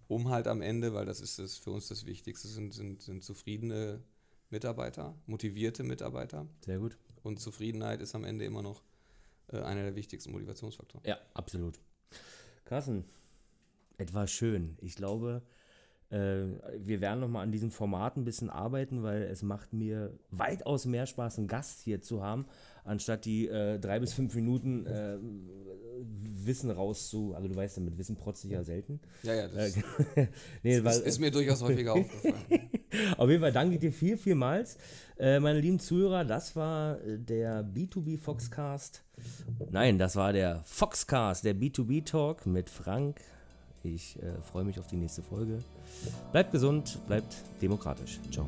um halt am Ende, weil das ist das für uns das Wichtigste, sind, sind, sind zufriedene Mitarbeiter, motivierte Mitarbeiter. Sehr gut. Und Zufriedenheit ist am Ende immer noch äh, einer der wichtigsten Motivationsfaktoren. Ja, absolut. Carsten, etwas schön. Ich glaube, äh, wir werden noch mal an diesem Format ein bisschen arbeiten, weil es macht mir weitaus mehr Spaß, einen Gast hier zu haben, anstatt die äh, drei bis fünf Minuten äh, Wissen rauszu. Also du weißt ja, mit Wissen protze ich ja selten. Ja, ja, das Äh, nee, ist, weil, ist mir durchaus häufiger aufgefallen. auf jeden Fall danke ich dir viel, vielmals. Äh, meine lieben Zuhörer, das war äh, der B2B Foxcast. Nein, das war der Foxcast, der B2B Talk mit Frank. Ich äh, freue mich auf die nächste Folge. Bleibt gesund, bleibt demokratisch. Ciao.